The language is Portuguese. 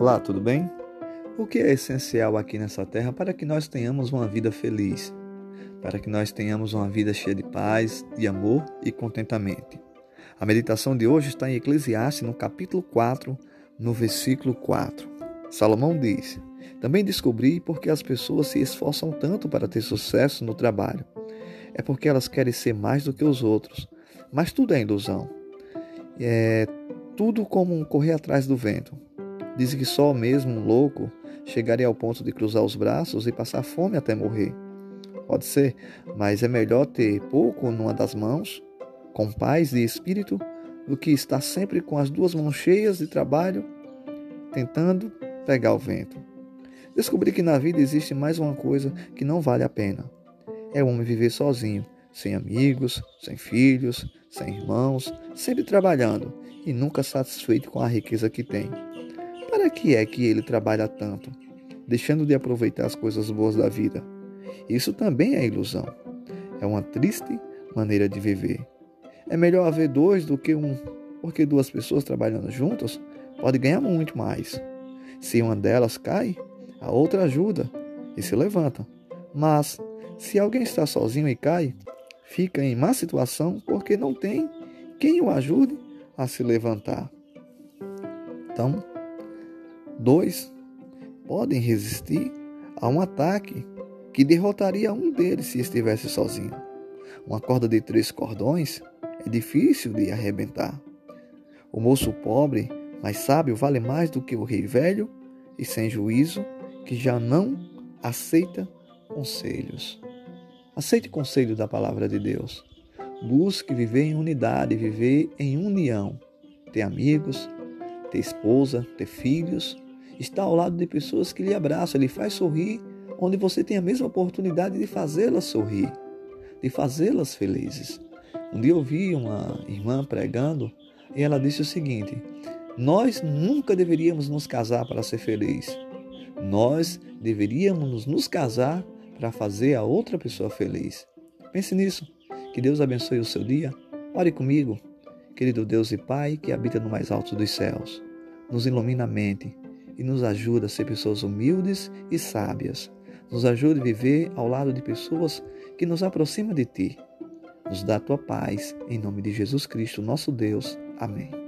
Olá, tudo bem? O que é essencial aqui nessa terra para que nós tenhamos uma vida feliz? Para que nós tenhamos uma vida cheia de paz, de amor e contentamento. A meditação de hoje está em Eclesiastes, no capítulo 4, no versículo 4. Salomão diz: Também descobri porque as pessoas se esforçam tanto para ter sucesso no trabalho. É porque elas querem ser mais do que os outros. Mas tudo é ilusão. É tudo como um correr atrás do vento. Diz que só mesmo um louco chegaria ao ponto de cruzar os braços e passar fome até morrer. Pode ser, mas é melhor ter pouco numa das mãos, com paz de espírito, do que estar sempre com as duas mãos cheias de trabalho, tentando pegar o vento. Descobri que na vida existe mais uma coisa que não vale a pena. É o homem viver sozinho, sem amigos, sem filhos, sem irmãos, sempre trabalhando e nunca satisfeito com a riqueza que tem. Para que é que ele trabalha tanto, deixando de aproveitar as coisas boas da vida? Isso também é ilusão. É uma triste maneira de viver. É melhor haver dois do que um, porque duas pessoas trabalhando juntas podem ganhar muito mais. Se uma delas cai, a outra ajuda e se levanta. Mas se alguém está sozinho e cai, fica em má situação porque não tem quem o ajude a se levantar. Então, Dois podem resistir a um ataque que derrotaria um deles se estivesse sozinho. Uma corda de três cordões é difícil de arrebentar. O moço pobre, mas sábio, vale mais do que o rei velho e sem juízo, que já não aceita conselhos. Aceite conselho da palavra de Deus. Busque viver em unidade, viver em união. Ter amigos, ter esposa, ter filhos está ao lado de pessoas que lhe abraçam, lhe faz sorrir, onde você tem a mesma oportunidade de fazê-las sorrir, de fazê-las felizes. Um dia eu vi uma irmã pregando e ela disse o seguinte: Nós nunca deveríamos nos casar para ser feliz. Nós deveríamos nos casar para fazer a outra pessoa feliz. Pense nisso. Que Deus abençoe o seu dia. Ore comigo. Querido Deus e Pai que habita no mais alto dos céus, nos ilumina a mente e nos ajuda a ser pessoas humildes e sábias. Nos ajude a viver ao lado de pessoas que nos aproximam de Ti. Nos dá a Tua paz, em nome de Jesus Cristo, nosso Deus. Amém.